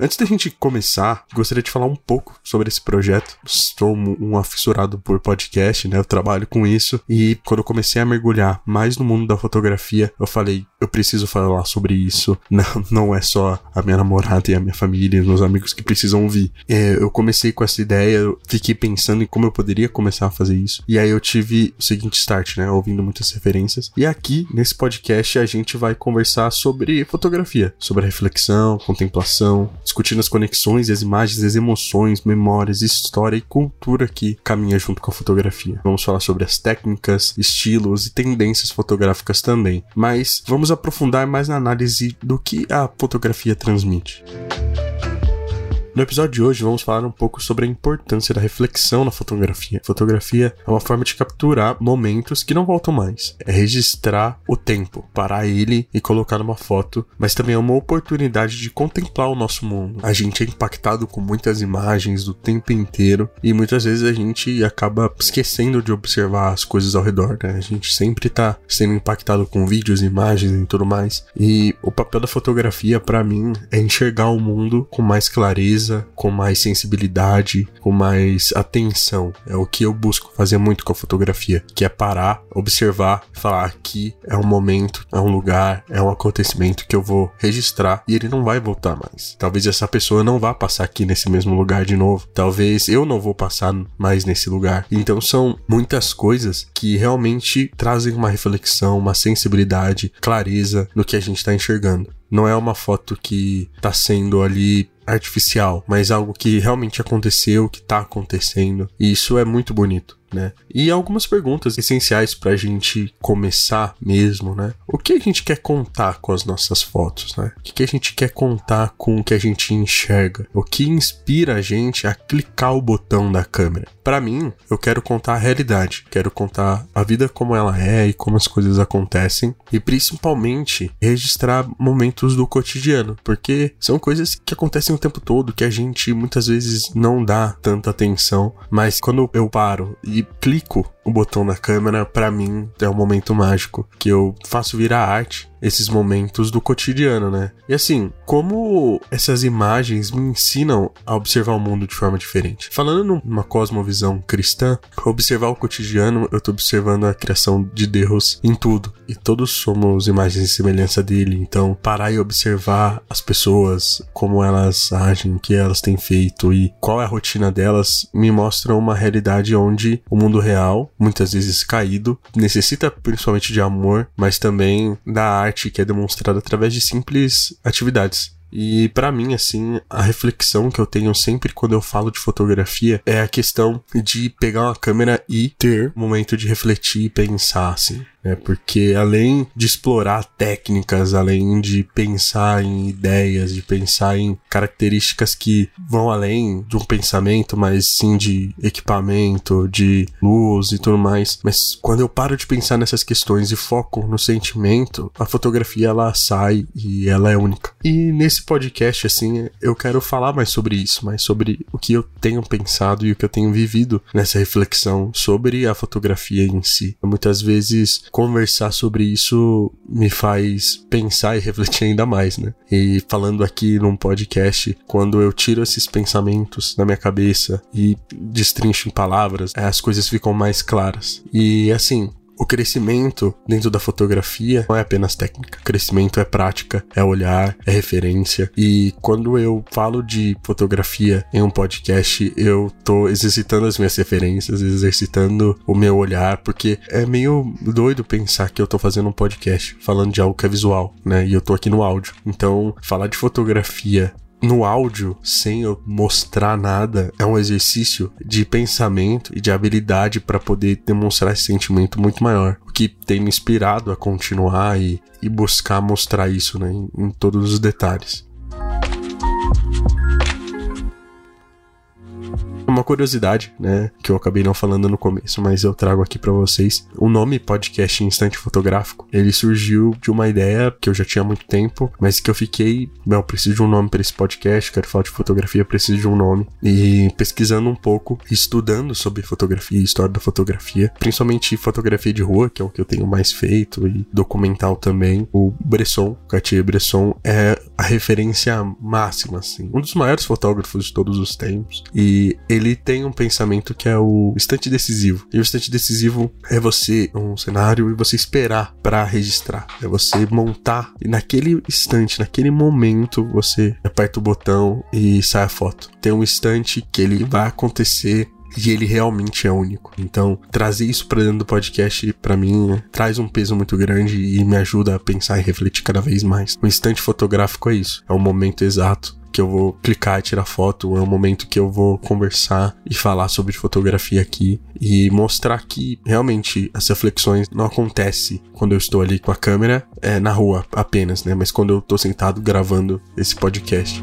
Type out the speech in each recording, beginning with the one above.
Antes da gente começar, gostaria de falar um pouco sobre esse projeto. Estou um afissurado por podcast, né? Eu trabalho com isso e quando eu comecei a mergulhar mais no mundo da fotografia, eu falei, eu preciso falar sobre isso. Não, não é só a minha namorada e a minha família, e meus amigos que precisam ouvir. É, eu comecei com essa ideia, fiquei pensando em como eu poderia começar a fazer isso. E aí eu tive o seguinte start, né? Ouvindo muitas referências. E aqui, nesse podcast, a gente vai conversar sobre fotografia, sobre reflexão, contemplação, discutindo as conexões, as imagens, as emoções, memórias, história e cultura que caminha junto com a fotografia. Vamos falar sobre as técnicas, estilos e tendências fotográficas também. Mas vamos aprofundar mais na análise do que a fotografia transmite. No episódio de hoje, vamos falar um pouco sobre a importância da reflexão na fotografia. Fotografia é uma forma de capturar momentos que não voltam mais. É registrar o tempo, parar ele e colocar numa foto, mas também é uma oportunidade de contemplar o nosso mundo. A gente é impactado com muitas imagens do tempo inteiro e muitas vezes a gente acaba esquecendo de observar as coisas ao redor, né? A gente sempre tá sendo impactado com vídeos, imagens e tudo mais. E o papel da fotografia, para mim, é enxergar o mundo com mais clareza com mais sensibilidade, com mais atenção. É o que eu busco fazer muito com a fotografia, que é parar, observar, falar aqui é um momento, é um lugar, é um acontecimento que eu vou registrar e ele não vai voltar mais. Talvez essa pessoa não vá passar aqui nesse mesmo lugar de novo. Talvez eu não vou passar mais nesse lugar. Então são muitas coisas que realmente trazem uma reflexão, uma sensibilidade, clareza no que a gente está enxergando. Não é uma foto que está sendo ali artificial, mas algo que realmente aconteceu, que tá acontecendo. E isso é muito bonito né? E algumas perguntas essenciais para a gente começar mesmo, né? O que a gente quer contar com as nossas fotos, né? O que a gente quer contar com o que a gente enxerga? O que inspira a gente a clicar o botão da câmera? Para mim, eu quero contar a realidade, quero contar a vida como ela é e como as coisas acontecem e principalmente registrar momentos do cotidiano, porque são coisas que acontecem o tempo todo que a gente muitas vezes não dá tanta atenção, mas quando eu paro e e clico o botão na câmera, para mim é um momento mágico que eu faço virar arte esses momentos do cotidiano, né? E assim, como essas imagens me ensinam a observar o mundo de forma diferente. Falando numa cosmovisão cristã, observar o cotidiano, eu tô observando a criação de Deus em tudo. E todos somos imagens e semelhança dele. Então, parar e observar as pessoas, como elas agem, o que elas têm feito e qual é a rotina delas, me mostra uma realidade onde o mundo real muitas vezes caído, necessita principalmente de amor, mas também da arte que é demonstrada através de simples atividades. E para mim, assim, a reflexão que eu tenho sempre quando eu falo de fotografia é a questão de pegar uma câmera e ter um momento de refletir e pensar, assim né? Porque além de explorar técnicas, além de pensar em ideias, de pensar em características que vão além de um pensamento, mas sim de equipamento, de luz e tudo mais. Mas quando eu paro de pensar nessas questões e foco no sentimento, a fotografia ela sai e ela é única. E nesse podcast, assim, eu quero falar mais sobre isso, mais sobre o que eu tenho pensado e o que eu tenho vivido nessa reflexão sobre a fotografia em si. Muitas vezes conversar sobre isso me faz pensar e refletir ainda mais, né? E falando aqui num podcast, quando eu tiro esses pensamentos da minha cabeça e destrincho em palavras, as coisas ficam mais claras. E assim, o crescimento dentro da fotografia não é apenas técnica. O crescimento é prática, é olhar, é referência. E quando eu falo de fotografia em um podcast, eu tô exercitando as minhas referências, exercitando o meu olhar, porque é meio doido pensar que eu tô fazendo um podcast falando de algo que é visual, né? E eu tô aqui no áudio. Então, falar de fotografia no áudio, sem eu mostrar nada, é um exercício de pensamento e de habilidade para poder demonstrar esse sentimento muito maior. O que tem me inspirado a continuar e, e buscar mostrar isso né, em, em todos os detalhes. Uma curiosidade, né, que eu acabei não falando no começo, mas eu trago aqui para vocês. O nome podcast Instante Fotográfico, ele surgiu de uma ideia que eu já tinha há muito tempo, mas que eu fiquei, eu preciso de um nome para esse podcast, quero falar de fotografia, preciso de um nome. E pesquisando um pouco, estudando sobre fotografia, história da fotografia, principalmente fotografia de rua, que é o que eu tenho mais feito, e documental também. O Bresson, Cartier-Bresson, é a referência máxima, assim. Um dos maiores fotógrafos de todos os tempos. E ele tem um pensamento que é o instante decisivo. E o instante decisivo é você, um cenário, e você esperar para registrar. É você montar e naquele instante, naquele momento, você aperta o botão e sai a foto. Tem um instante que ele vai acontecer e ele realmente é único. Então, trazer isso para dentro do podcast para mim traz um peso muito grande e me ajuda a pensar e refletir cada vez mais. O instante fotográfico é isso, é o momento exato que eu vou clicar e tirar foto, é o momento que eu vou conversar e falar sobre fotografia aqui e mostrar que realmente as reflexões não acontecem quando eu estou ali com a câmera é, na rua apenas, né? Mas quando eu estou sentado gravando esse podcast.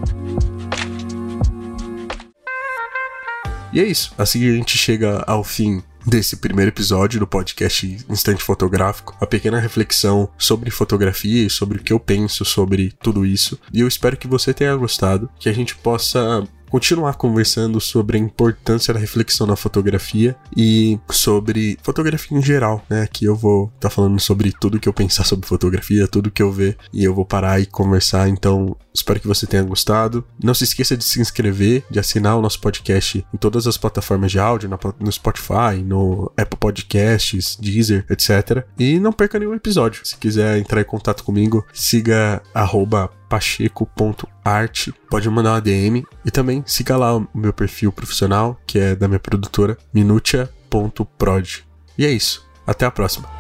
E é isso. Assim a gente chega ao fim desse primeiro episódio do podcast Instante Fotográfico, a pequena reflexão sobre fotografia e sobre o que eu penso sobre tudo isso. E eu espero que você tenha gostado, que a gente possa continuar conversando sobre a importância da reflexão na fotografia e sobre fotografia em geral, né? Aqui eu vou estar tá falando sobre tudo que eu pensar sobre fotografia, tudo que eu ver e eu vou parar e conversar. Então, espero que você tenha gostado. Não se esqueça de se inscrever, de assinar o nosso podcast em todas as plataformas de áudio, no Spotify, no Apple Podcasts, Deezer, etc. E não perca nenhum episódio. Se quiser entrar em contato comigo, siga pacheco.art. Pode mandar uma DM e também siga lá o meu perfil profissional, que é da minha produtora, minutia.prod. E é isso. Até a próxima.